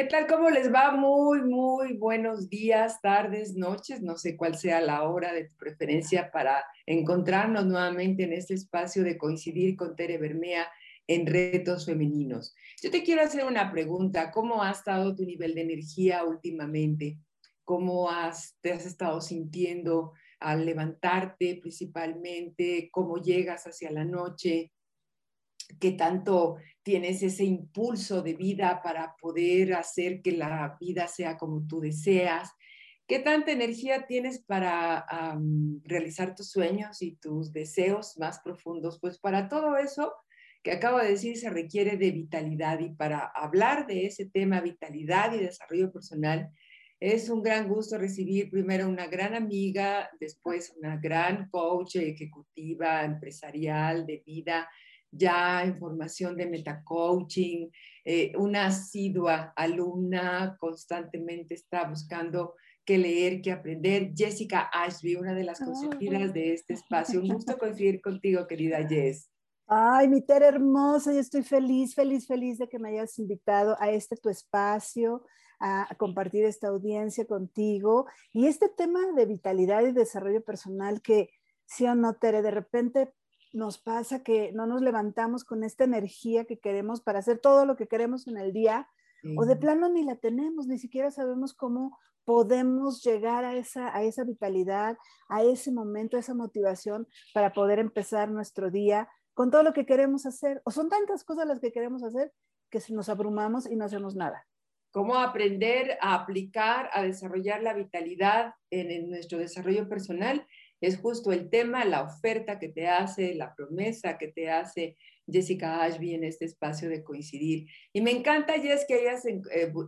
¿Qué tal? ¿Cómo les va? Muy, muy buenos días, tardes, noches. No sé cuál sea la hora de tu preferencia para encontrarnos nuevamente en este espacio de coincidir con Tere Bermea en retos femeninos. Yo te quiero hacer una pregunta. ¿Cómo ha estado tu nivel de energía últimamente? ¿Cómo has, te has estado sintiendo al levantarte principalmente? ¿Cómo llegas hacia la noche? qué tanto tienes ese impulso de vida para poder hacer que la vida sea como tú deseas, qué tanta energía tienes para realizar tus sueños y tus deseos más profundos. Pues para todo eso que acabo de decir se requiere de vitalidad y para hablar de ese tema vitalidad y desarrollo personal, es un gran gusto recibir primero una gran amiga, después una gran coach ejecutiva, empresarial, de vida, ya en formación de metacoaching, eh, una asidua alumna constantemente está buscando qué leer, qué aprender. Jessica Ashby, una de las consentidas de este espacio. Un gusto coincidir contigo, querida Jess. Ay, mi Tere hermosa, yo estoy feliz, feliz, feliz de que me hayas invitado a este tu espacio, a compartir esta audiencia contigo y este tema de vitalidad y desarrollo personal que, sí o no, Tere, de repente nos pasa que no nos levantamos con esta energía que queremos para hacer todo lo que queremos en el día, o de plano ni la tenemos, ni siquiera sabemos cómo podemos llegar a esa, a esa vitalidad, a ese momento, a esa motivación para poder empezar nuestro día con todo lo que queremos hacer. O son tantas cosas las que queremos hacer que nos abrumamos y no hacemos nada. Cómo aprender a aplicar, a desarrollar la vitalidad en nuestro desarrollo personal es justo el tema, la oferta que te hace, la promesa que te hace Jessica Ashby en este espacio de coincidir. Y me encanta, Jess, que hayas eh,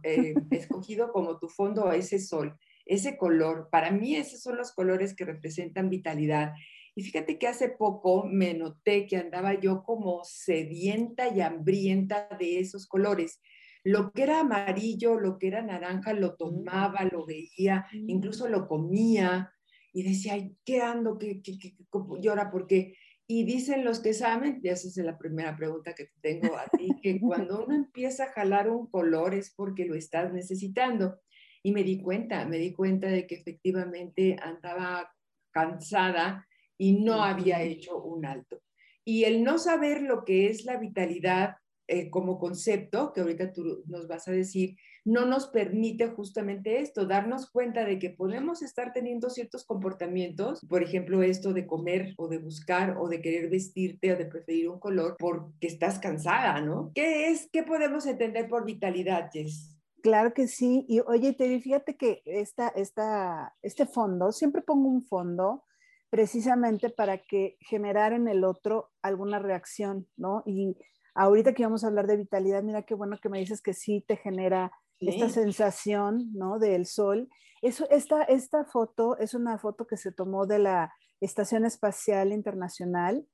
eh, escogido como tu fondo ese sol, ese color. Para mí esos son los colores que representan vitalidad. Y fíjate que hace poco me noté que andaba yo como sedienta y hambrienta de esos colores. Lo que era amarillo, lo que era naranja, lo tomaba, lo veía, mm. incluso lo comía y decía, ay, ¿qué ando? ¿Qué, qué, qué, llora? ¿Por qué? Y dicen los que saben, y esa es la primera pregunta que tengo a ti, que cuando uno empieza a jalar un color es porque lo estás necesitando. Y me di cuenta, me di cuenta de que efectivamente andaba cansada y no había hecho un alto. Y el no saber lo que es la vitalidad eh, como concepto, que ahorita tú nos vas a decir, no nos permite justamente esto, darnos cuenta de que podemos estar teniendo ciertos comportamientos, por ejemplo, esto de comer o de buscar o de querer vestirte o de preferir un color porque estás cansada, ¿no? ¿Qué es, qué podemos entender por vitalidad, Jess? Claro que sí. Y oye, te fíjate que esta, esta, este fondo, siempre pongo un fondo precisamente para que generar en el otro alguna reacción, ¿no? Y ahorita que vamos a hablar de vitalidad, mira qué bueno que me dices que sí te genera esta sensación, ¿no? Del sol. Eso, esta, esta foto es una foto que se tomó de la Estación Espacial Internacional.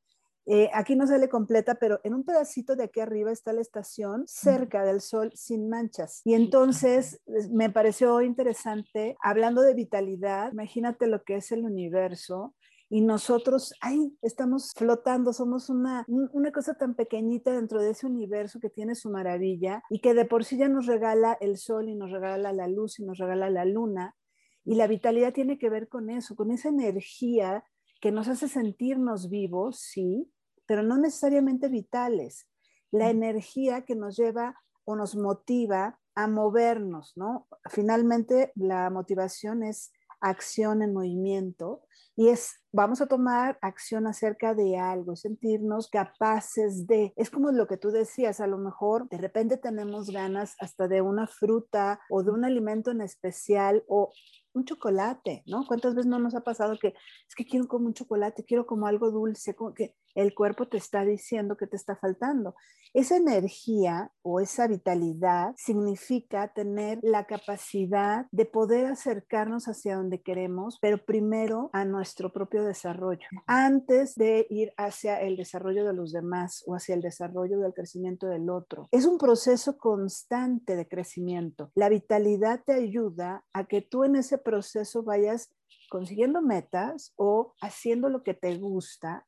Eh, aquí no sale completa, pero en un pedacito de aquí arriba está la estación cerca del sol sin manchas. Y entonces me pareció interesante, hablando de vitalidad, imagínate lo que es el universo, y nosotros ahí estamos flotando, somos una, una cosa tan pequeñita dentro de ese universo que tiene su maravilla y que de por sí ya nos regala el sol y nos regala la luz y nos regala la luna. Y la vitalidad tiene que ver con eso, con esa energía que nos hace sentirnos vivos, sí, pero no necesariamente vitales. La energía que nos lleva o nos motiva a movernos, ¿no? Finalmente, la motivación es acción en movimiento y es, vamos a tomar acción acerca de algo, sentirnos capaces de, es como lo que tú decías, a lo mejor de repente tenemos ganas hasta de una fruta o de un alimento en especial o un chocolate, ¿no? ¿Cuántas veces no nos ha pasado que es que quiero como un chocolate, quiero como algo dulce, como que el cuerpo te está diciendo que te está faltando? Esa energía o esa vitalidad significa tener la capacidad de poder acercarnos hacia donde queremos, pero primero a nuestro propio desarrollo, antes de ir hacia el desarrollo de los demás o hacia el desarrollo del crecimiento del otro. Es un proceso constante de crecimiento. La vitalidad te ayuda a que tú en ese proceso vayas consiguiendo metas o haciendo lo que te gusta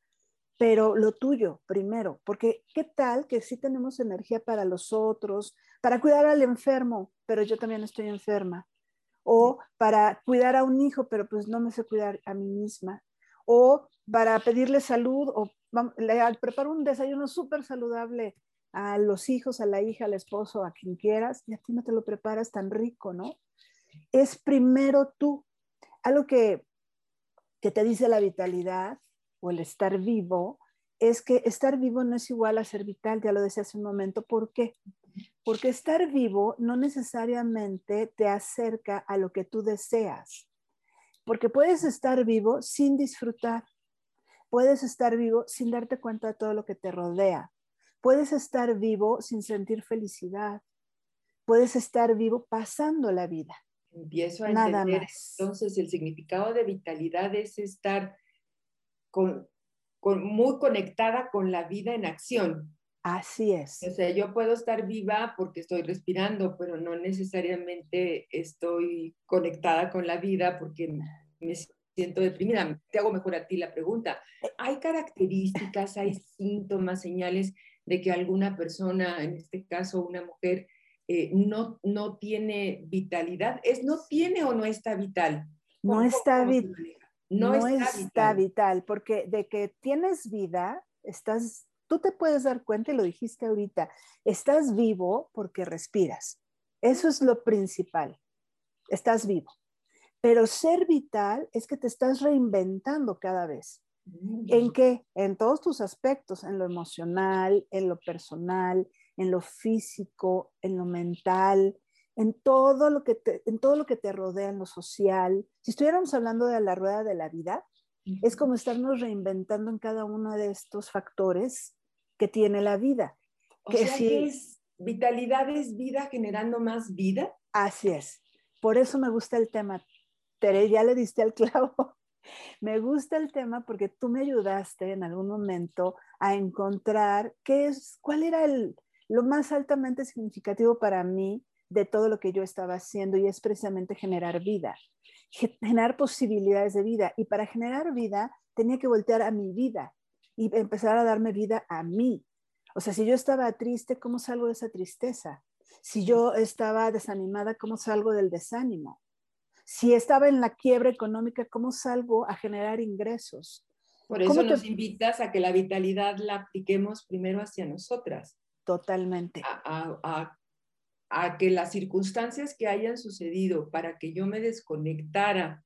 pero lo tuyo primero, porque qué tal que sí tenemos energía para los otros, para cuidar al enfermo, pero yo también estoy enferma. O para cuidar a un hijo, pero pues no me sé cuidar a mí misma. O para pedirle salud, o le preparo un desayuno súper saludable a los hijos, a la hija, al esposo, a quien quieras, y a ti no te lo preparas tan rico, ¿no? Es primero tú. Algo que, que te dice la vitalidad o el estar vivo es que estar vivo no es igual a ser vital, ya lo decía hace un momento. ¿Por qué? Porque estar vivo no necesariamente te acerca a lo que tú deseas. Porque puedes estar vivo sin disfrutar. Puedes estar vivo sin darte cuenta de todo lo que te rodea. Puedes estar vivo sin sentir felicidad. Puedes estar vivo pasando la vida. Empiezo a Nada entender más. entonces el significado de vitalidad es estar con, muy conectada con la vida en acción. Así es. O sea, yo puedo estar viva porque estoy respirando, pero no necesariamente estoy conectada con la vida porque me siento deprimida. Te hago mejor a ti la pregunta. ¿Hay características, hay síntomas, señales de que alguna persona, en este caso una mujer, eh, no, no tiene vitalidad? ¿Es no tiene o no está vital? No está vital. No, está, vital. porque de que tienes vida, estás, tú te puedes dar cuenta, y lo dijiste ahorita, estás vivo porque respiras. Eso es lo principal. Estás vivo. Pero ser vital es que te estás reinventando cada vez. ¿En mm. qué? En todos tus aspectos, en lo emocional, en lo personal, en lo físico, en lo mental, en todo lo que te, en todo lo que te rodea, en lo social. Si estuviéramos hablando de la rueda de la vida, es como estarnos reinventando en cada uno de estos factores que tiene la vida. O que sea si, es, vitalidad es vida generando más vida. Así es. Por eso me gusta el tema. Tere, ya le diste al clavo. Me gusta el tema porque tú me ayudaste en algún momento a encontrar qué es, cuál era el, lo más altamente significativo para mí de todo lo que yo estaba haciendo y es precisamente generar vida, generar posibilidades de vida. Y para generar vida tenía que voltear a mi vida y empezar a darme vida a mí. O sea, si yo estaba triste, ¿cómo salgo de esa tristeza? Si yo estaba desanimada, ¿cómo salgo del desánimo? Si estaba en la quiebra económica, ¿cómo salgo a generar ingresos? Por eso nos invitas a que la vitalidad la apliquemos primero hacia nosotras. Totalmente. A, a, a que las circunstancias que hayan sucedido para que yo me desconectara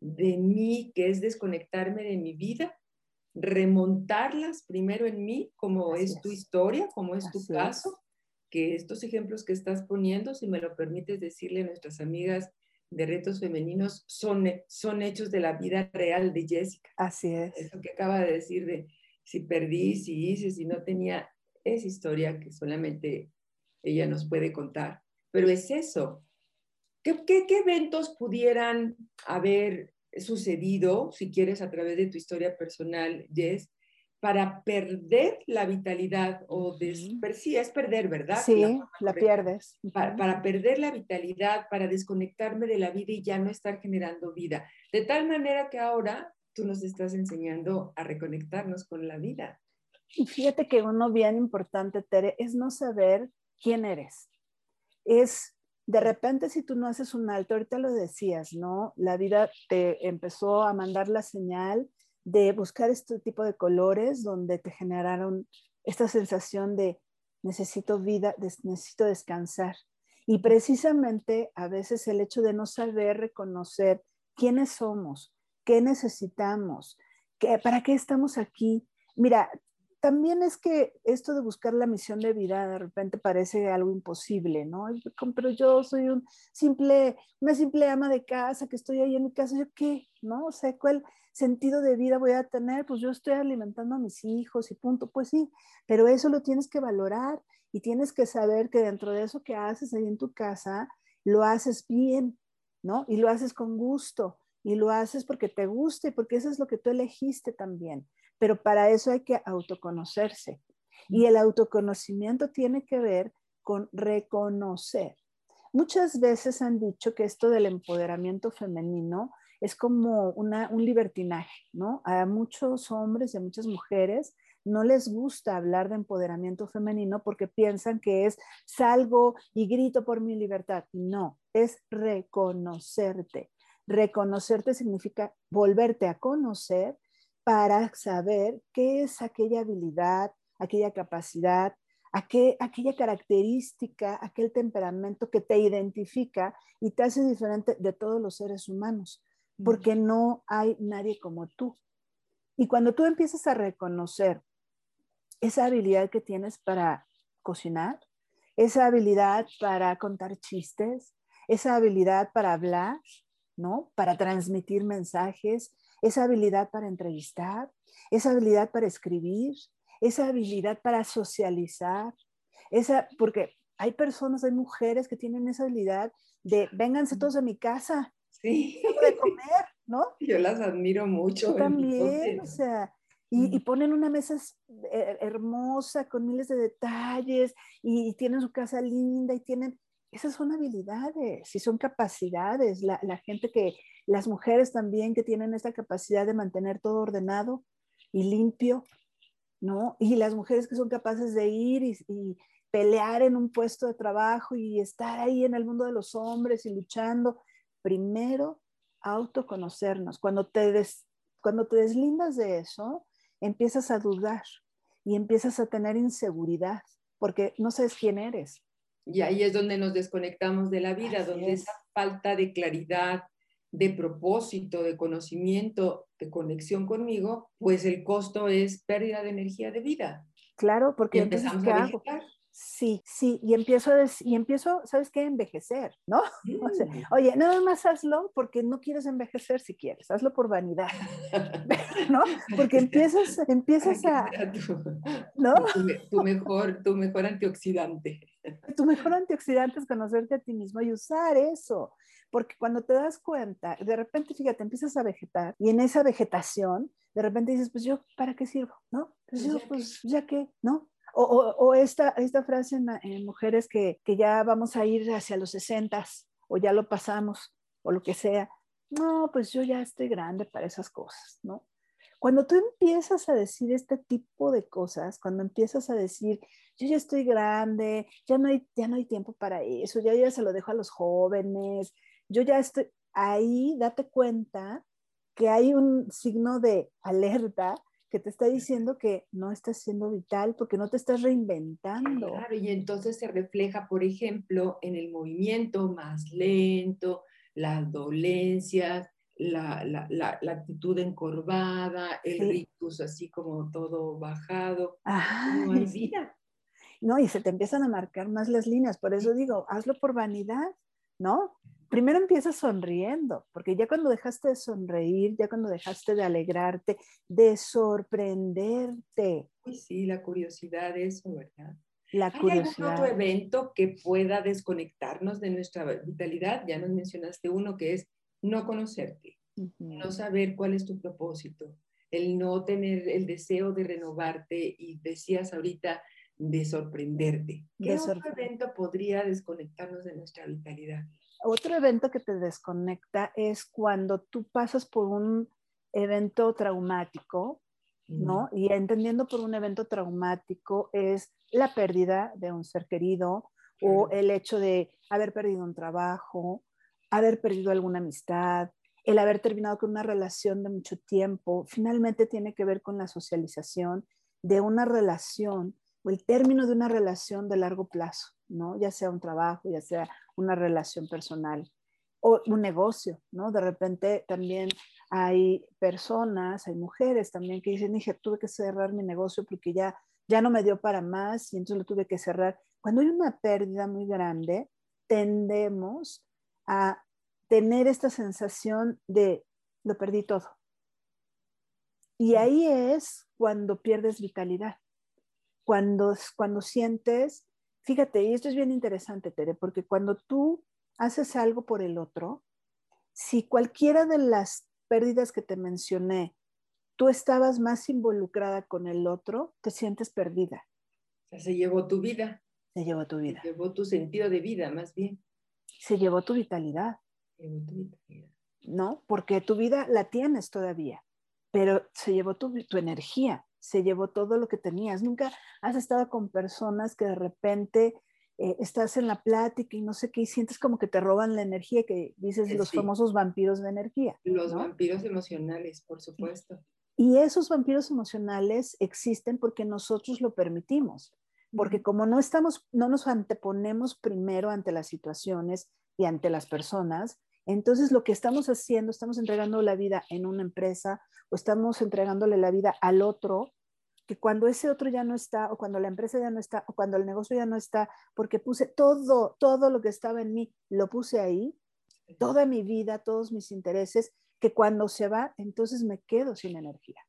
de mí, que es desconectarme de mi vida, remontarlas primero en mí, como es, tu historia, como es tu caso, que estos ejemplos que estás poniendo, si me lo permites decirle a nuestras amigas de retos femeninos, son, son hechos de la vida real de Jessica. Así es. Eso que acaba de decir de si perdí, si hice, si no tenía, esa historia que solamente ella nos puede contar. Pero es eso. ¿Qué, qué, eventos pudieran haber sucedido, si quieres, a través de tu historia personal, Jess, para perder la vitalidad o sí, es perder, ¿verdad? Sí, la, pierdes. Para, para, perder la vitalidad, para desconectarme de la vida y ya no estar generando vida. De tal manera que ahora tú nos estás enseñando a reconectarnos con la vida. Y fíjate que uno bien importante, Tere, es no saber quién eres. Es de repente si tú no haces un alto, ahorita lo decías, ¿no? La vida te empezó a mandar la señal de buscar este tipo de colores donde te generaron esta sensación de necesito vida, necesito descansar. Y precisamente a veces el hecho de no saber reconocer quiénes somos, qué necesitamos, qué, para qué estamos aquí. Mira, también es que esto de buscar la misión de vida de repente parece algo imposible, ¿no? Pero yo soy un simple, una simple ama de casa que estoy ahí en mi casa, ¿yo qué? ¿No? O sea, ¿cuál sentido de vida voy a tener? Pues yo estoy alimentando a mis hijos y punto. Pues sí, pero eso lo tienes que valorar y tienes que saber que dentro de eso que haces ahí en tu casa, lo haces bien, ¿no? Y lo haces con gusto y lo haces porque te guste, porque eso es lo que tú elegiste también pero para eso hay que autoconocerse. Y el autoconocimiento tiene que ver con reconocer. Muchas veces han dicho que esto del empoderamiento femenino es como un libertinaje, ¿no? A muchos hombres y a muchas mujeres no les gusta hablar de empoderamiento femenino porque piensan que es salgo y grito por mi libertad. No, es reconocerte. Reconocerte significa volverte a conocer para saber qué es aquella habilidad, aquella capacidad, aquella característica, aquel temperamento que te identifica y te hace diferente de todos los seres humanos, porque no hay nadie como tú. Y cuando tú empiezas a reconocer esa habilidad que tienes para cocinar, esa habilidad para contar chistes, esa habilidad para hablar, ¿no? Para transmitir mensajes, esa habilidad para entrevistar, esa habilidad para escribir, esa habilidad para socializar, esa, porque hay personas, hay mujeres que tienen esa habilidad de vénganse todos a mi casa, sí. de comer, ¿no? Yo las admiro mucho. Yo también, o sea, y, y, ponen una mesa eh, hermosa con miles de detalles y, tienen su casa linda y tienen, esas son habilidades y son capacidades. La, la, gente que, las mujeres también que tienen esta capacidad de mantener todo ordenado y limpio, ¿no? Y las mujeres que son capaces de ir y, y pelear en un puesto de trabajo y estar ahí en el mundo de los hombres y luchando. Primero, autoconocernos. Cuando te, des, cuando te deslindas de eso, empiezas a dudar y empiezas a tener inseguridad porque no sabes quién eres. Y ahí es donde nos desconectamos de la vida, donde esa falta de claridad, de propósito, de conocimiento, de conexión conmigo, pues el costo es pérdida de energía de vida. Claro, porque y empezamos a vegetar. Sí, sí, y empiezo, a y empiezo, ¿sabes qué? Envejecer, ¿no? Mm. oye, nada más hazlo porque no quieres envejecer si quieres, hazlo por vanidad, ¿no? Porque empiezas, empiezas a... Tu, ¿no? Tu, tu, mejor, tu mejor antioxidante. Tu mejor antioxidante es conocerte a ti mismo y usar eso, porque cuando te das cuenta, de repente, fíjate, empiezas a vegetar y en esa vegetación, de repente dices, pues yo, ¿para qué sirvo? ¿No? Pues yo, pues ya que, ¿no? O, esta, esta frase en, en mujeres que, que, ya vamos a ir hacia los 60 o ya lo pasamos o lo que sea. No, pues yo ya estoy grande para esas cosas, ¿no? Cuando tú empiezas a decir este tipo de cosas, cuando empiezas a decir, yo ya estoy grande, ya no hay, ya no hay tiempo para eso, ya, ya se lo dejo a los jóvenes, yo ya estoy, ahí date cuenta que hay un signo de alerta que te está diciendo que no estás siendo vital porque no te estás reinventando. Claro, y entonces se refleja, por ejemplo, en el movimiento más lento, las dolencias, la, la, la, la actitud encorvada, el sí. rictus así como todo bajado. Ajá. No hay vida. No, y se te empiezan a marcar más las líneas. Por eso digo, hazlo por vanidad, ¿no? Primero empiezas sonriendo, porque ya cuando dejaste de sonreír, ya cuando dejaste de alegrarte, de sorprenderte. Uy, sí, la curiosidad, eso, ¿verdad? La ¿Hay curiosidad. algún otro evento que pueda desconectarnos de nuestra vitalidad? Ya nos mencionaste uno que es no conocerte, uh -huh. no saber cuál es tu propósito, el no tener el deseo de renovarte y decías ahorita de sorprenderte. ¿Qué De otro evento podría desconectarnos de nuestra vitalidad? Otro evento que te desconecta es cuando tú pasas por un evento traumático, ¿no? Y entendiendo por un evento traumático es la pérdida de un ser querido o el hecho de haber perdido un trabajo, haber perdido alguna amistad, el haber terminado con una relación de mucho tiempo, finalmente tiene que ver con la socialización de una relación o el término de una relación de largo plazo, ¿no? Ya sea un trabajo, ya sea una relación personal o un negocio, ¿no? De repente también hay personas, hay mujeres también que dicen, dije, tuve que cerrar mi negocio porque ya, ya no me dio para más y entonces lo tuve que cerrar. Cuando hay una pérdida muy grande, tendemos a tener esta sensación de lo perdí todo. Y ahí es cuando pierdes vitalidad, cuando, cuando sientes, fíjate, y esto es bien interesante, Tere, porque cuando tú haces algo por el otro, si cualquiera de las pérdidas que te mencioné, tú estabas más involucrada con el otro, te sientes perdida. O sea, se llevó tu vida. Se llevó tu vida. Se llevó tu sentido de vida, más bien. Se llevó tu vitalidad. Se llevó tu vitalidad. ¿No? Porque tu vida la tienes todavía, pero se llevó tu, tu energía, se llevó todo lo que tenías. Nunca has estado con personas que de repente eh, estás en la plática y no sé qué, y sientes como que te roban la energía, que dices los famosos vampiros de energía. Los vampiros emocionales, por supuesto. Y esos vampiros emocionales existen porque nosotros lo permitimos, porque como no estamos, no nos anteponemos primero ante las situaciones y ante las personas, entonces lo que estamos haciendo, estamos entregando la vida en una empresa o estamos entregándole la vida al otro que cuando ese otro ya no está, o cuando la empresa ya no está, o cuando el negocio ya no está, porque puse todo, todo lo que estaba en mí, lo puse ahí, toda mi vida, todos mis intereses, que cuando se va, entonces me quedo sin energía.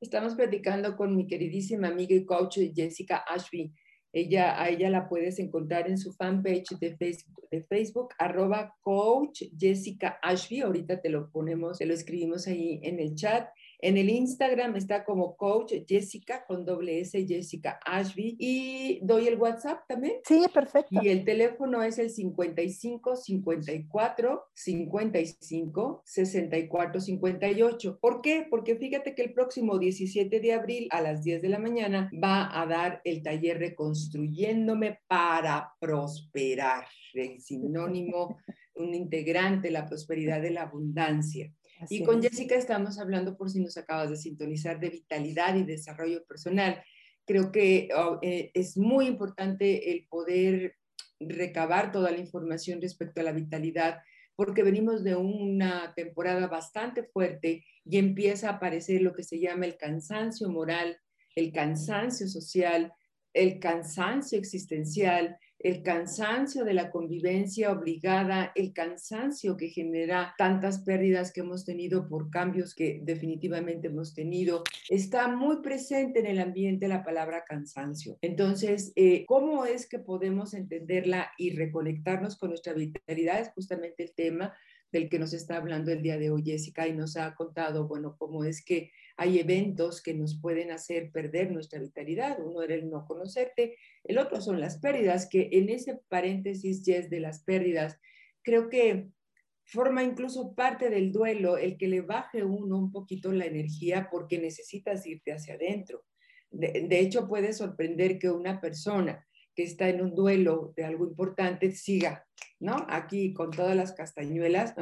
Estamos platicando con mi queridísima amiga y coach Jessica Ashby. Ella, a ella la puedes encontrar en su fanpage de Facebook, de Facebook, arroba coach Jessica Ashby. Ahorita te lo ponemos, te lo escribimos ahí en el chat. En el Instagram está como coach Jessica con doble S Jessica Ashby y doy el WhatsApp también. Sí, perfecto. Y el teléfono es el 55 54 55 64 58. ¿Por qué? Porque fíjate que el próximo 17 de abril a las 10 de la mañana va a dar el taller Reconstruyéndome para prosperar, el sinónimo, un integrante, la prosperidad de la abundancia y con Jessica estamos hablando, por si nos acabas de sintonizar, de vitalidad y desarrollo personal. Creo que oh, eh, es muy importante el poder recabar toda la información respecto a la vitalidad, porque venimos de una temporada bastante fuerte y empieza a aparecer lo que se llama el cansancio moral, el cansancio social, el cansancio existencial, el cansancio de la convivencia obligada, el cansancio que genera tantas pérdidas que hemos tenido por cambios que definitivamente hemos tenido, está muy presente en el ambiente la palabra cansancio. Entonces, eh, ¿cómo es que podemos entenderla y reconectarnos con nuestra vitalidad? Es justamente el tema del que nos está hablando el día de hoy Jessica y nos ha contado, bueno, cómo es que hay eventos que nos pueden hacer perder nuestra vitalidad. Uno era el no conocerte, el otro son las pérdidas, que en ese paréntesis, Jess, de las pérdidas, creo que forma incluso parte del duelo el que le baje uno un poquito la energía porque necesitas irte hacia adentro. De, de hecho, puede sorprender que una persona que está en un duelo de algo importante siga, ¿no? Aquí con todas las castañuelas,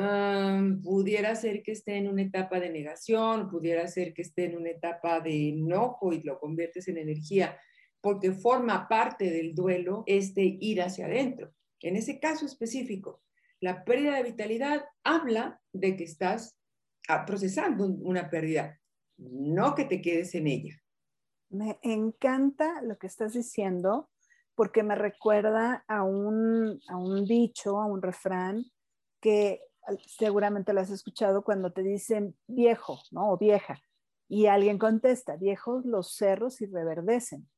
pudiera ser que esté en una etapa de negación, pudiera ser que esté en una etapa de enojo y lo conviertes en energía, porque forma parte del duelo este ir hacia adentro. En ese caso específico, la pérdida de vitalidad habla de que estás ah, procesando una pérdida, no que te quedes en ella. Me encanta lo que estás diciendo porque me recuerda a un, a un dicho, a un refrán que seguramente lo has escuchado cuando te dicen viejo, ¿no? O vieja. Y alguien contesta, viejos los cerros y reverdecen.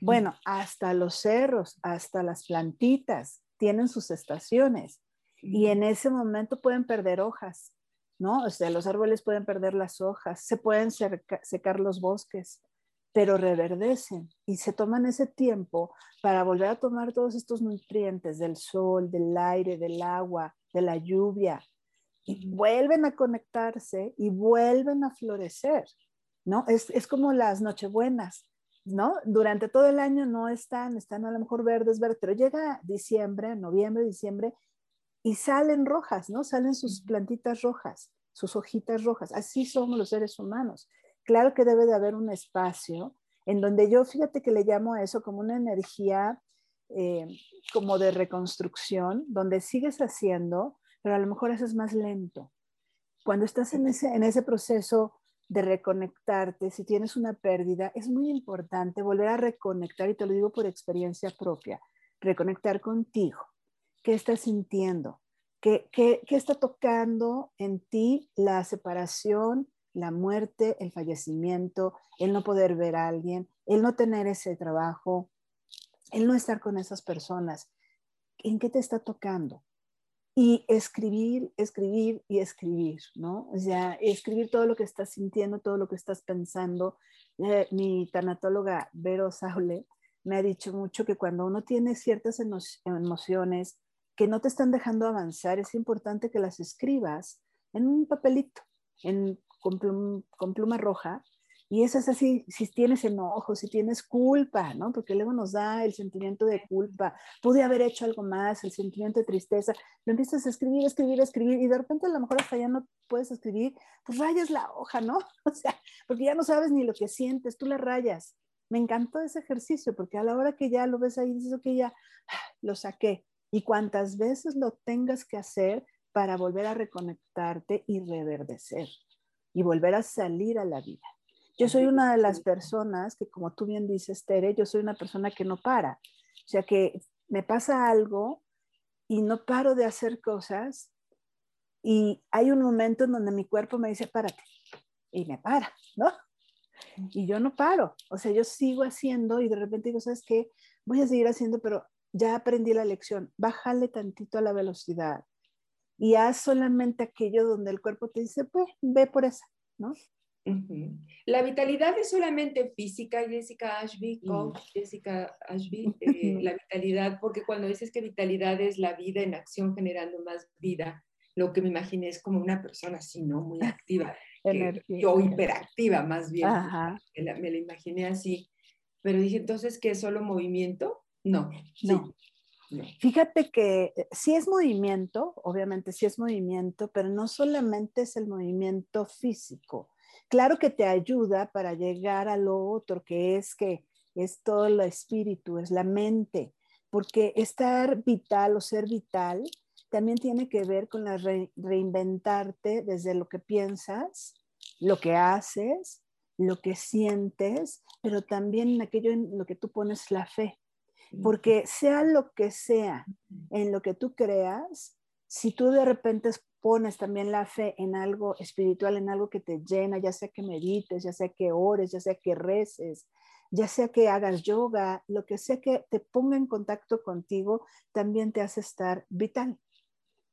Bueno, hasta los cerros, hasta las plantitas tienen sus estaciones y en ese momento pueden perder hojas, ¿no? O sea, los árboles pueden perder las hojas, se pueden secar los bosques, pero reverdecen y se toman ese tiempo para volver a tomar todos estos nutrientes del sol, del aire, del agua, de la lluvia, y vuelven a conectarse y vuelven a florecer, ¿no? Es, es como las nochebuenas, ¿no? Durante todo el año no están, están a lo mejor verdes, verdes, pero llega diciembre, noviembre, diciembre, y salen rojas, ¿no? Salen sus plantitas rojas, sus hojitas rojas. Así somos los seres humanos claro que debe de haber un espacio en donde yo, fíjate que le llamo a eso como una energía eh, como de reconstrucción, donde sigues haciendo, pero a lo mejor haces más lento. Cuando estás en ese, en ese proceso de reconectarte, si tienes una pérdida, es muy importante volver a reconectar, y te lo digo por experiencia propia, reconectar contigo. ¿Qué estás sintiendo? ¿Qué, qué, qué está tocando en ti la separación, la muerte, el fallecimiento, el no poder ver a alguien, el no tener ese trabajo, el no estar con esas personas. ¿En qué te está tocando? Y escribir, escribir y escribir, ¿no? O sea, escribir todo lo que estás sintiendo, todo lo que estás pensando. Eh, mi tanatóloga Vero Saule me ha dicho mucho que cuando uno tiene ciertas emociones que no te están dejando avanzar, es importante que las escribas en un papelito, en con, pluma roja Y eso es así, si tienes enojo, si tienes culpa, ¿no? Porque luego nos da el sentimiento de culpa, pude haber hecho algo más, el sentimiento de tristeza, lo empiezas a escribir, escribir, escribir, y de repente a lo mejor hasta ya no puedes escribir, pues rayas la hoja, ¿no? O sea, porque ya no sabes ni lo que sientes, tú la rayas. Me encantó ese ejercicio, porque a la hora que ya lo ves ahí, dices, ok, ya lo saqué. Y cuantas veces lo tengas que hacer para volver a reconectarte y reverdecer y volver a salir a la vida. Yo soy una de las personas que, como tú bien dices, Tere, yo soy una persona que no para. O sea, que me pasa algo y no paro de hacer cosas y hay un momento en donde mi cuerpo me dice, párate, y me para, ¿no? Y yo no paro, o sea, yo sigo haciendo y de repente digo, ¿sabes qué? Voy a seguir haciendo, pero ya aprendí la lección, bájale tantito a la velocidad y haz solamente aquello donde el cuerpo te dice, pues, ve por esa, ¿no? La vitalidad es solamente física, Jessica Ashby, coach Jessica Ashby, eh, la vitalidad, porque cuando dices que vitalidad es la vida en acción generando más vida, lo que me imaginé es como una persona así, ¿no? Muy activa, yo hiperactiva más bien, me la, me la, imaginé así, pero dije entonces que es solo movimiento, no, no. Fíjate que eh, sí es movimiento, obviamente sí es movimiento, pero no solamente es el movimiento físico, Claro que te ayuda para llegar a lo otro, que es que es todo el espíritu, es la mente, porque estar vital o ser vital también tiene que ver con la reinventarte desde lo que piensas, lo que haces, lo que sientes, pero también en aquello en lo que tú pones la fe. Porque sea lo que sea en lo que tú creas, si tú de repente pones también la fe en algo espiritual, en algo que te llena, ya sea que medites, ya sea que ores, ya sea que reces, ya sea que hagas yoga, lo que sea que te ponga en contacto contigo, también te hace estar vital.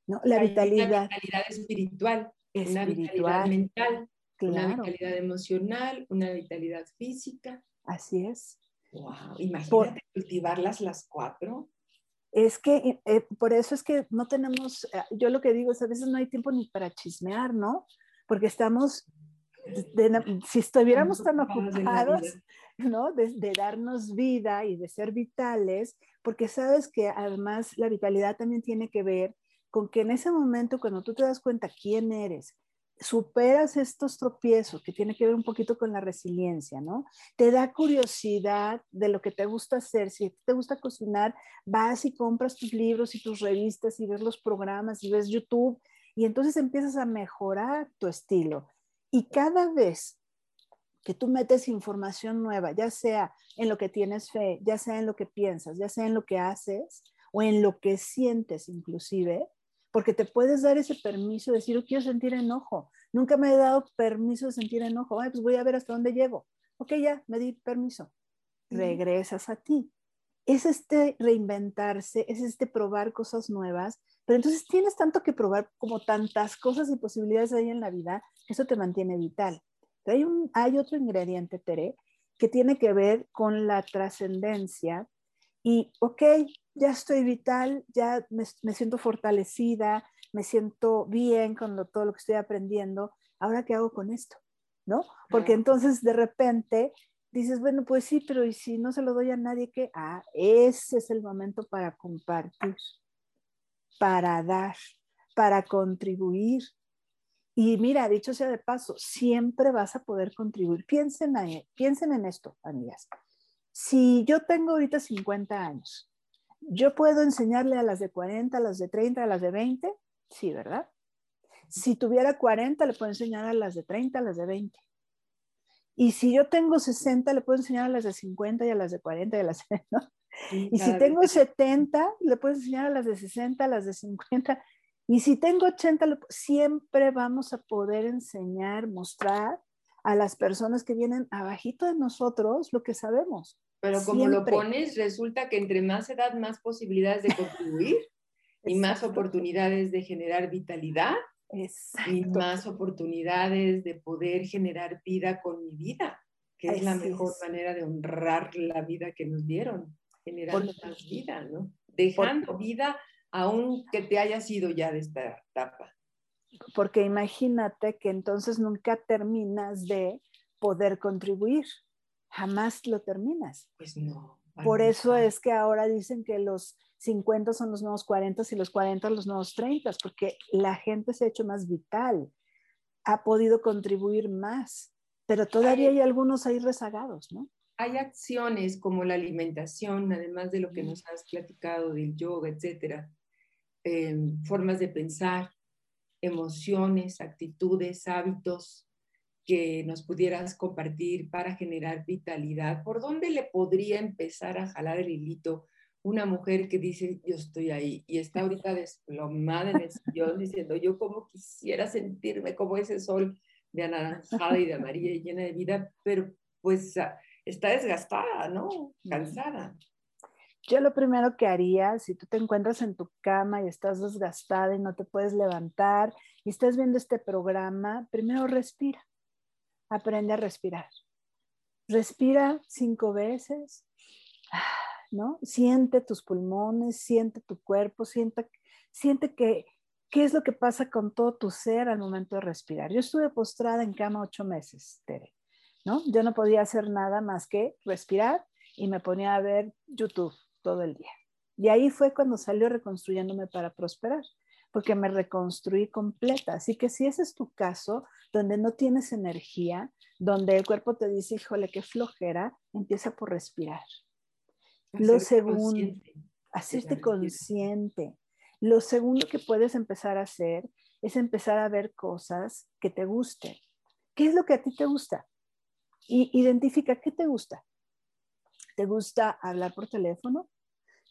¿no? La vitalidad. Una vitalidad espiritual, una vitalidad mental, una vitalidad emocional, una vitalidad física. Así es. Wow, imagínate cultivarlas las cuatro es que eh, por eso es que no tenemos, eh, yo lo que digo es a veces no hay tiempo ni para chismear, ¿no? Porque estamos, si estuviéramos tan ocupados, ¿no? De, de, darnos vida y de ser vitales, porque sabes que además la vitalidad también tiene que ver con que en ese momento cuando tú te das cuenta quién eres, superas estos tropiezos que tiene que ver un poquito con la resiliencia, ¿no? Te da curiosidad de lo que te gusta hacer. Si te gusta cocinar, vas y compras tus libros y tus revistas y ves los programas y ves YouTube y entonces empiezas a mejorar tu estilo. Y cada vez que tú metes información nueva, ya sea en lo que tienes fe, ya sea en lo que piensas, ya sea en lo que haces o en lo que sientes inclusive, porque te puedes dar ese permiso de decir, yo quiero sentir enojo. Nunca me he dado permiso de sentir enojo. Ay, pues voy a ver hasta dónde llego. Ok, ya, me di permiso. Regresas a ti. Es este reinventarse, es este probar cosas nuevas, pero entonces tienes tanto que probar como tantas cosas y posibilidades hay en la vida, eso te mantiene vital. Pero hay, un, hay otro ingrediente, Tere, que tiene que ver con la trascendencia y, ok, ya estoy vital, ya me, siento fortalecida, me siento bien con todo lo que estoy aprendiendo, ahora qué hago con esto, ¿no? Porque entonces de repente dices, bueno, pues sí, pero ¿y si no se lo doy a nadie qué? Ah, ese es el momento para compartir, para dar, para contribuir. Y mira, dicho sea de paso, siempre vas a poder contribuir. Piensen, ahí, piensen en esto, amigas si yo tengo ahorita 50 años, ¿yo puedo enseñarle a las de 40, a las de 30, a las de 20? Sí, ¿verdad? Si tuviera 40, le puedo enseñar a las de 30, a las de 20. Y si yo tengo 60, le puedo enseñar a las de 50 y a las de 40 y a las de... ¿no? y si tengo 70, le puedo enseñar a las de 60, a las de 50. Y si tengo 80, siempre vamos a poder enseñar, mostrar a las personas que vienen abajito de nosotros lo que sabemos. Pero como lo pones, resulta que entre más edad, más posibilidades de contribuir y más oportunidades de generar vitalidad y más oportunidades de poder generar vida con mi vida, que es la mejor manera de honrar la vida que nos dieron, generando más vida, ¿no? Dejando vida aunque te haya sido ya de esta etapa porque imagínate que entonces nunca terminas de poder contribuir. Jamás lo terminas. Pues no. Por eso es que ahora dicen que los 50 son los nuevos 40 y los 40 los nuevos 30, porque la gente se ha hecho más vital, ha podido contribuir más, pero todavía hay, algunos ahí rezagados, ¿no? Hay acciones como la alimentación, además de lo que nos has platicado del yoga, etcétera, em, formas de pensar, emociones, actitudes, hábitos que nos pudieras compartir para generar vitalidad. ¿Por dónde le podría empezar a jalar el hilito una mujer que dice, yo estoy ahí y está ahorita desplomada en el sillón diciendo, yo como quisiera sentirme como ese sol de anaranjada y de amarilla y llena de vida, pero pues ah, está desgastada, ¿no? Cansada. Yo lo primero que haría, si tú te encuentras en tu cama y estás desgastada y no te puedes levantar y estás viendo este programa, primero respira. Aprende a respirar. Respira cinco veces. ¿no? Siente tus pulmones, siente tu cuerpo, siente, siente que, qué es lo que pasa con todo tu ser al momento de respirar. Yo estuve postrada en cama ocho meses, Tere, ¿no? Yo no podía hacer nada más que respirar y me ponía a ver YouTube todo el día. Y ahí fue cuando salió reconstruyéndome para prosperar, porque me reconstruí completa. Así que si ese es tu caso, donde no tienes energía, donde el cuerpo te dice, híjole, qué flojera, empieza por respirar. Lo segundo, hacerte consciente. Lo segundo que puedes empezar a hacer es empezar a ver cosas que te gusten. ¿Qué es lo que a ti te gusta? Y identifica qué te gusta. ¿Te gusta hablar por teléfono?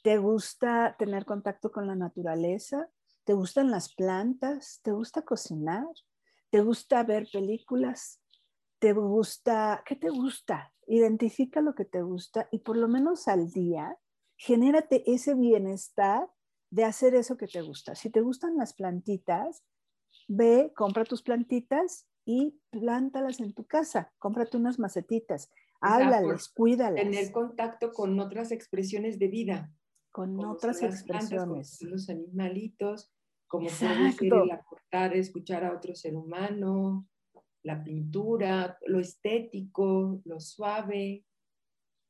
¿Te gusta tener contacto con la naturaleza? ¿Te gustan las plantas? ¿Te gusta cocinar? ¿Te gusta ver películas? ¿Te gusta? ¿Qué te gusta? identifica lo que te gusta y por lo menos al día, genérate ese bienestar de hacer eso que te gusta. Si te gustan las plantitas, ve, compra tus plantitas y plántalas en tu casa. Cómprate unas macetitas, háblales, cuídalas. Tener contacto con otras expresiones de vida. Con otras expresiones. con los animalitos, como puede el aportar, escuchar a otro ser humano, la pintura, lo estético, lo suave.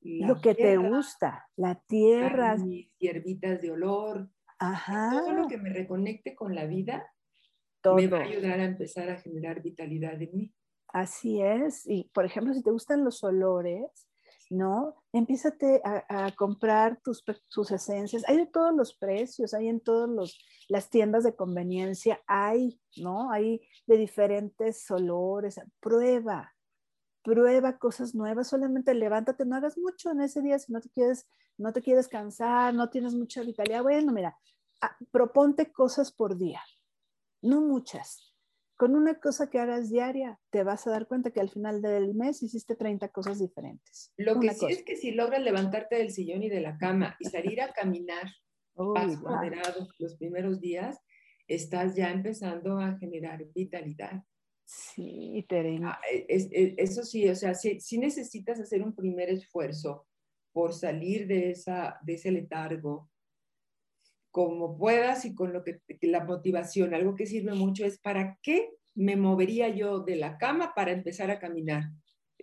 Lo que te gusta, la tierra. Mis hierbitas de olor. Ajá. Todo lo que me reconecte con la vida me va a ayudar a empezar a generar vitalidad en mí. Así es. Y por ejemplo, si te gustan los olores, ¿no? Empiezate a, comprar tus, esencias. Hay de todos los precios, hay en todas las tiendas de conveniencia, hay, ¿no? Hay de diferentes olores. Prueba, prueba cosas nuevas, solamente levántate, no hagas mucho en ese día si no te quieres, no te quieres cansar, no tienes mucha vitalidad. Bueno, mira, proponte cosas por día, no muchas con una cosa que hagas diaria, te vas a dar cuenta que al final del mes hiciste 30 cosas diferentes. Lo que sí es que si logras levantarte del sillón y de la cama y salir a caminar, paso moderado los primeros días, estás ya empezando a generar vitalidad. Sí, Terena. Ah, eso sí, o sea, sí, necesitas hacer un primer esfuerzo por salir de, esa, de ese letargo, como puedas y con lo que la motivación, algo que sirve mucho es para qué me movería yo de la cama para empezar a caminar.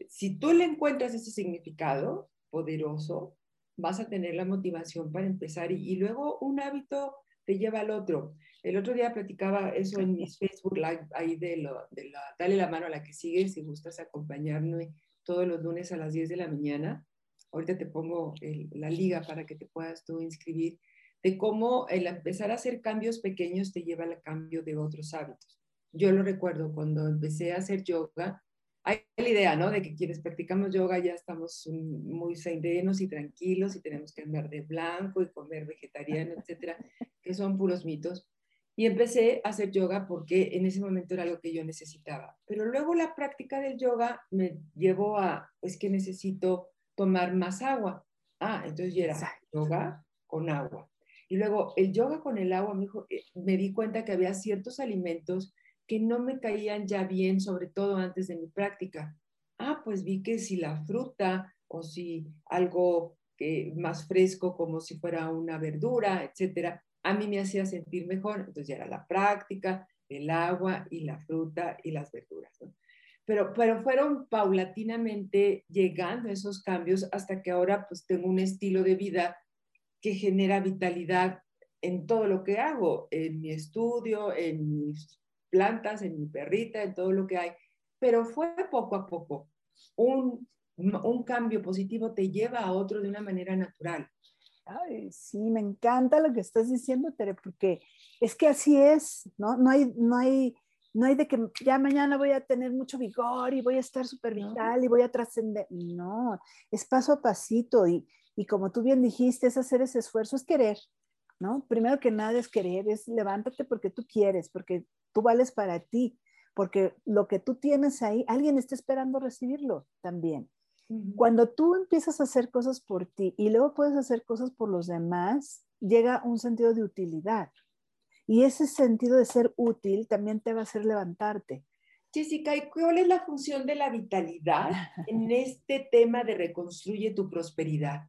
Si tú le encuentras ese significado poderoso, vas a tener la motivación para empezar y, luego un hábito te lleva al otro. El otro día platicaba eso en mis Facebook Live, ahí de, lo, de la, dale la mano a la que sigue si gustas acompañarme todos los lunes a las 10 de la mañana. Ahorita te pongo la liga para que te puedas tú inscribir de cómo el empezar a hacer cambios pequeños te lleva al cambio de otros hábitos. Yo lo recuerdo cuando empecé a hacer yoga, hay la idea, ¿no? De que quienes practicamos yoga ya estamos muy serenos y tranquilos y tenemos que andar de blanco y comer vegetariano, etcétera, que son puros mitos. Y empecé a hacer yoga porque en ese momento era algo que yo necesitaba. Pero luego la práctica del yoga me llevó a, pues que necesito tomar más agua. Ah, entonces ya era yoga con agua. Y luego el yoga con el agua, me, eh, me di cuenta que había ciertos alimentos que no me caían ya bien, sobre todo antes de mi práctica. Ah, pues vi que si la fruta o si algo que más fresco como si fuera una verdura, etcétera, a mí me hacía sentir mejor. Entonces ya era la práctica, el agua y la fruta y las verduras. pero, pero fueron paulatinamente llegando esos cambios hasta que ahora pues tengo un estilo de vida que genera vitalidad en todo lo que hago, en mi estudio, en mis plantas, en mi perrita, en todo lo que hay. Pero fue poco a poco. Un, un cambio positivo te lleva a otro de una manera natural. Ay, sí, me encanta lo que estás diciendo, Tere, porque es que así es, ¿no? No hay, no hay, no hay de que ya mañana voy a tener mucho vigor y voy a estar súper vital y voy a trascender. No, es paso a pasito y, y como tú bien dijiste, es hacer ese esfuerzo, es querer, ¿no? Primero que nada es querer, es levántate porque tú quieres, porque tú vales para ti, porque lo que tú tienes ahí, alguien está esperando recibirlo también. Cuando tú empiezas a hacer cosas por ti y luego puedes hacer cosas por los demás, llega un sentido de utilidad. Y ese sentido de ser útil también te va a hacer levantarte. Jessica, ¿y cuál es la función de la vitalidad en este tema de reconstruye tu prosperidad?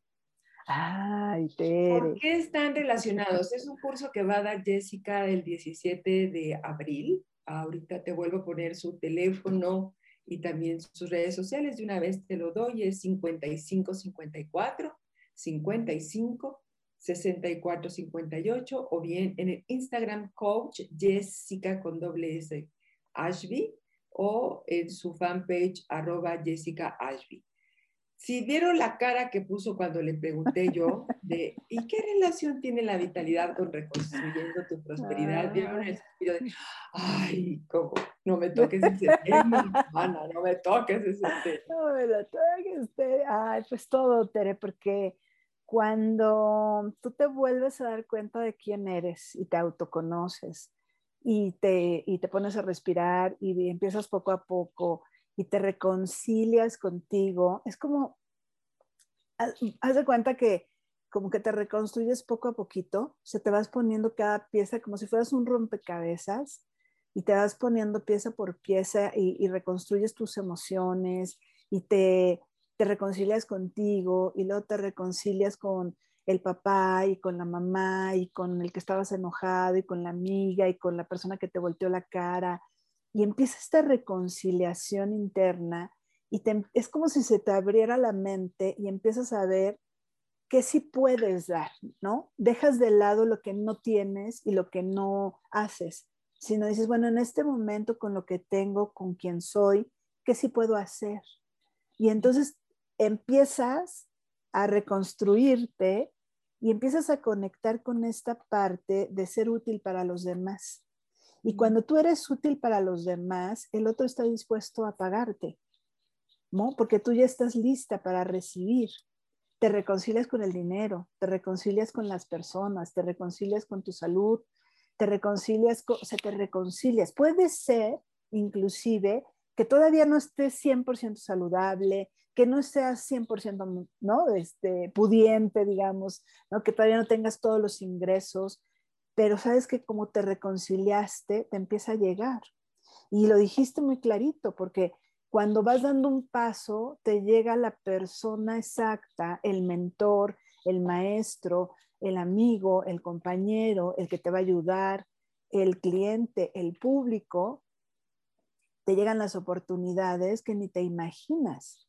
Ay, Tere. ¿Por qué están relacionados? Es un curso que va a dar Jessica el 17 de abril. Ahorita te vuelvo a poner su teléfono y también sus redes sociales. De una vez te lo doy, es 5554 55 64 58 o bien en el Instagram coach Jessica con doble S Ashby o en su fanpage arroba Jessica Ashby. Si vieron la cara que puso cuando le pregunté yo de ¿y qué relación tiene la vitalidad con reconstruyendo tu prosperidad? Vieron el sentido de ay, ¿cómo? No me toques ese tema, Ana, no me toques ese tema. No me lo toques, Tere. Ay, pues todo, Tere, porque cuando tú te vuelves a dar cuenta de quién eres y te autoconoces y te, y te pones a respirar y empiezas poco a poco y te reconcilias contigo, es como, haz de cuenta que como que te reconstruyes poco a poquito, se te vas poniendo cada pieza como si fueras un rompecabezas y te vas poniendo pieza por pieza y, reconstruyes tus emociones y te, te reconcilias contigo y luego te reconcilias con el papá y con la mamá y con el que estabas enojado y con la amiga y con la persona que te volteó la cara y empieza esta reconciliación interna y es como si se te abriera la mente y empiezas a ver que sí puedes dar, ¿no? Dejas de lado lo que no tienes y lo que no haces, sino dices, bueno, en este momento con lo que tengo, con quien soy, ¿qué sí puedo hacer? Y entonces empiezas a reconstruirte y empiezas a conectar con esta parte de ser útil para los demás. Y cuando tú eres útil para los demás, el otro está dispuesto a pagarte, ¿no? Porque tú ya estás lista para recibir. Te reconcilias con el dinero, te reconcilias con las personas, te reconcilias con tu salud, te reconcilias, o sea, te reconcilias. Puede ser, inclusive, que todavía no estés 100% saludable, que no seas 100%, ¿no? Este, pudiente, digamos, ¿no? Que todavía no tengas todos los ingresos, pero sabes que como te reconciliaste, te empieza a llegar. Y lo dijiste muy clarito, porque cuando vas dando un paso, te llega la persona exacta, el mentor, el maestro, el amigo, el compañero, el que te va a ayudar, el cliente, el público, te llegan las oportunidades que ni te imaginas.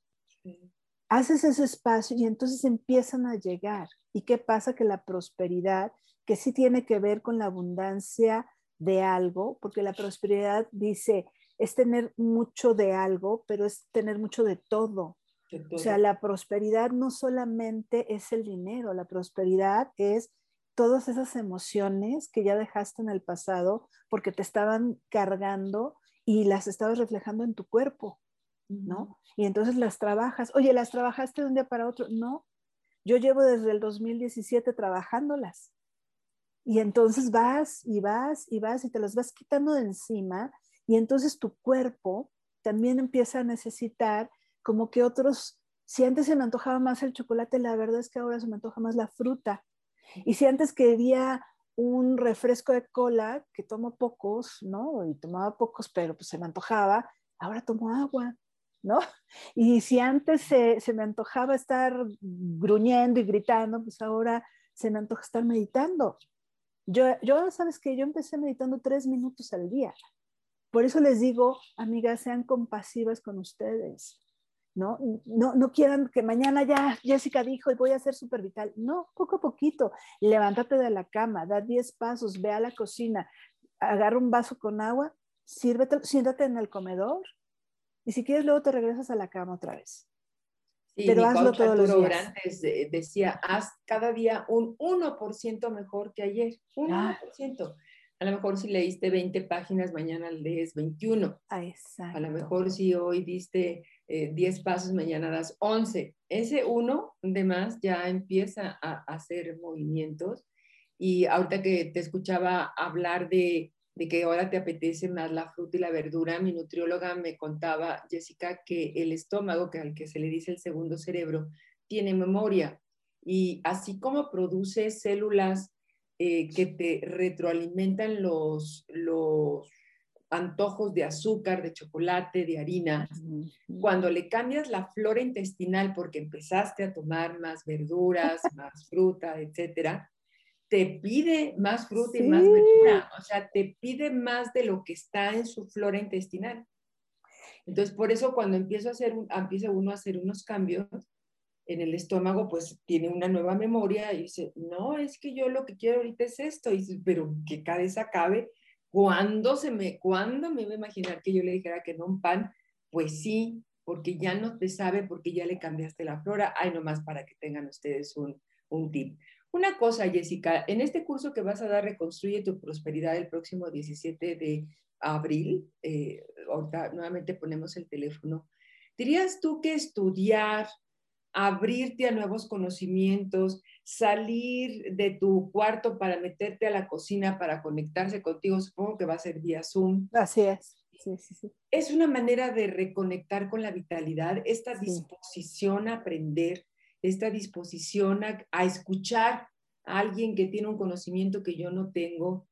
Haces ese espacio y entonces empiezan a llegar. ¿Y qué pasa? Que la prosperidad que sí tiene que ver con la abundancia de algo, porque la prosperidad dice, es tener mucho de algo, pero es tener mucho de todo. O sea, la prosperidad no solamente es el dinero, la prosperidad es todas esas emociones que ya dejaste en el pasado porque te estaban cargando y las estabas reflejando en tu cuerpo, ¿no? Y entonces las trabajas. Oye, ¿las trabajaste de un día para otro? No. Yo llevo desde el 2017 trabajándolas. Y entonces vas y vas y vas y te las vas quitando de encima y entonces tu cuerpo también empieza a necesitar como que otros, si antes se me antojaba más el chocolate, la verdad es que ahora se me antoja más la fruta. Y si antes quería un refresco de cola, que tomo pocos, ¿no? Y tomaba pocos, pero pues se me antojaba, ahora tomo agua, ¿no? Y si antes se, se me antojaba estar gruñendo y gritando, pues ahora se me antoja estar meditando. Yo, yo, sabes que yo empecé meditando tres minutos al día. Por eso les digo, amigas, sean compasivas con ustedes. ¿no? No, no quieran que mañana ya Jessica dijo y voy a ser súper vital. No, poco a poquito. Levántate de la cama, da 10 pasos, ve a la cocina, agarra un vaso con agua, sírvete, siéntate en el comedor y si quieres luego te regresas a la cama otra vez. Pero hazlo todos los días. Antes decía, haz cada día un 1% mejor que ayer. Un 1%. A lo mejor si leíste 20 páginas, mañana lees 21. Ah, exacto. A lo mejor si hoy diste 10 eh, pasos, mañana das 11. Ese uno de más ya empieza a, hacer movimientos. Y ahorita que te escuchaba hablar de, de, que ahora te apetece más la fruta y la verdura, mi nutrióloga me contaba, Jessica, que el estómago, que al que se le dice el segundo cerebro, tiene memoria. Y así como produce células eh, que te retroalimentan los, los antojos de azúcar, de chocolate, de harina, cuando le cambias la flora intestinal porque empezaste a tomar más verduras, más fruta, etcétera, te pide más fruta y más verdura, o sea, te pide más de lo que está en su flora intestinal. Entonces, por eso cuando empiezo a hacer, empieza uno a hacer unos cambios, en el estómago pues tiene una nueva memoria y dice, no, es que yo lo que quiero ahorita es esto, y dice, pero que cabeza acabe, ¿cuándo, se me, ¿cuándo me iba a imaginar que yo le dijera que no un pan? Pues sí, porque ya no te sabe, porque ya le cambiaste la flora, hay nomás para que tengan ustedes un, un tip. Una cosa, Jessica, en este curso que vas a dar, Reconstruye tu Prosperidad el próximo 17 de abril, eh, ahorita nuevamente ponemos el teléfono, ¿dirías tú que estudiar abrirte a nuevos conocimientos, salir de tu cuarto para meterte a la cocina para conectarse contigo, supongo que va a ser vía Zoom. Así es. Es una manera de reconectar con la vitalidad, esta disposición a aprender, esta disposición a, a escuchar a alguien que tiene un conocimiento que yo no tengo,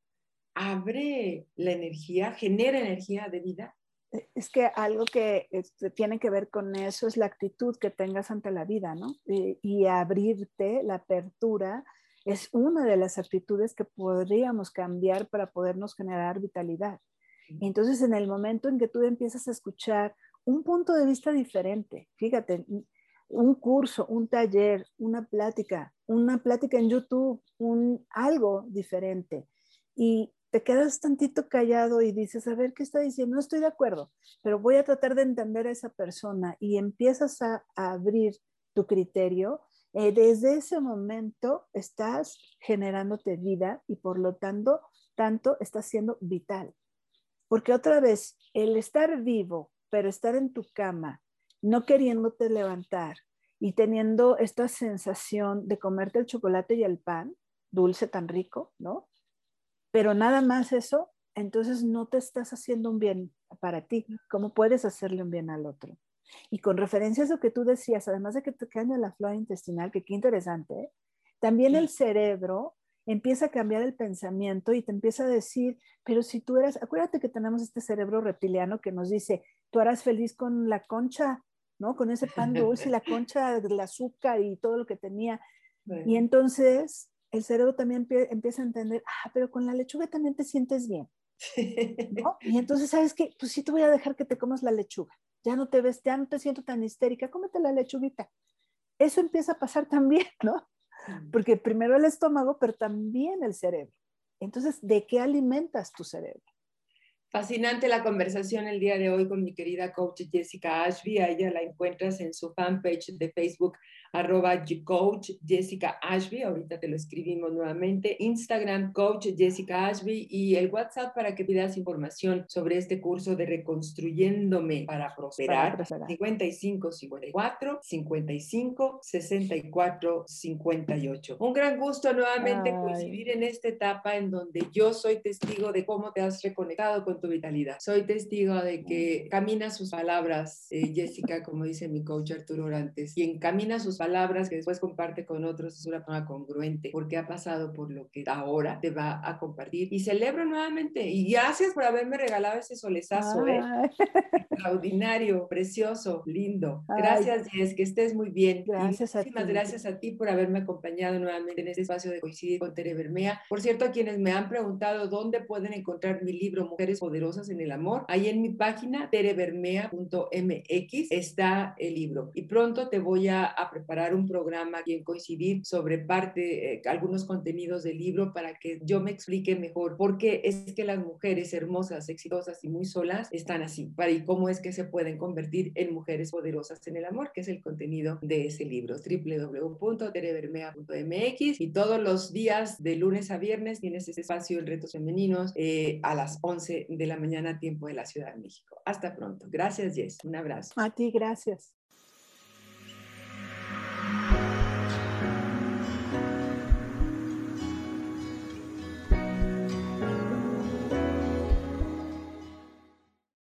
abre la energía, genera energía de vida es que algo que este, tiene que ver con eso es la actitud que tengas ante la vida, ¿no? Y, abrirte, la apertura, es una de las actitudes que podríamos cambiar para podernos generar vitalidad. entonces, en el momento en que tú empiezas a escuchar un punto de vista diferente, fíjate, un curso, un taller, una plática, una plática en YouTube, un algo diferente, y te quedas tantito callado y dices, a ver, ¿qué está diciendo? No estoy de acuerdo, pero voy a tratar de entender a esa persona y empiezas a, abrir tu criterio, eh, desde ese momento estás generándote vida y por lo tanto, tanto estás siendo vital. Porque otra vez, el estar vivo, pero estar en tu cama, no queriéndote levantar y teniendo esta sensación de comerte el chocolate y el pan, dulce tan rico, ¿no? pero nada más eso, entonces no te estás haciendo un bien para ti. ¿Cómo puedes hacerle un bien al otro? Y con referencia a lo que tú decías, además de que te cambia la flora intestinal, que qué interesante, ¿eh? también el cerebro empieza a cambiar el pensamiento y te empieza a decir, pero si tú eras, acuérdate que tenemos este cerebro reptiliano que nos dice, tú harás feliz con la concha, ¿no? Con ese pan dulce y la concha del azúcar y todo lo que tenía. Y entonces el cerebro también empieza a entender, ah, pero con la lechuga también te sientes bien. ¿no? Y entonces, ¿sabes qué? Pues sí te voy a dejar que te comas la lechuga. Ya no te ves, ya no te siento tan histérica, cómete la lechuguita. Eso empieza a pasar también, ¿no? Porque primero el estómago, pero también el cerebro. Entonces, ¿de qué alimentas tu cerebro? Fascinante la conversación el día de hoy con mi querida coach Jessica Ashby. A ella la encuentras en su fanpage de Facebook arroba coach Jessica Ashby, ahorita te lo escribimos nuevamente, Instagram coach Jessica Ashby. Y el WhatsApp para que pidas información sobre este curso de reconstruyéndome para prosperar, 55 54 55 64 58. Un gran gusto nuevamente coincidir en esta etapa en donde yo soy testigo de cómo te has reconectado con tu vitalidad. Soy testigo de que camina sus palabras, eh, Jessica, como dice mi coach Arturo Orantes, y encamina sus palabras que después comparte con otros es una persona congruente porque ha pasado por lo que ahora te va a compartir. Y celebro nuevamente y gracias por haberme regalado ese solezazo, ¿eh? extraordinario, precioso, lindo. Gracias, Jess, que estés muy bien. Gracias a ti. gracias a ti por haberme acompañado nuevamente en este espacio de Coincidir con Tere Bermea. Por cierto, a quienes me han preguntado dónde pueden encontrar mi libro Mujeres poderosas en el amor. Ahí en mi página, terebermea.mx, está el libro. Y pronto te voy a, preparar un programa y en coincidir sobre parte, eh, algunos contenidos del libro para que yo me explique mejor por qué es que las mujeres hermosas, exitosas y muy solas están así, para y cómo es que se pueden convertir en mujeres poderosas en el amor, que es el contenido de ese libro, www.terebermea.mx y todos los días de lunes a viernes tienes ese espacio en Retos Femeninos eh, a las 11 de la mañana, tiempo de la Ciudad de México. Hasta pronto. Gracias, Jess. Un abrazo. A ti, gracias.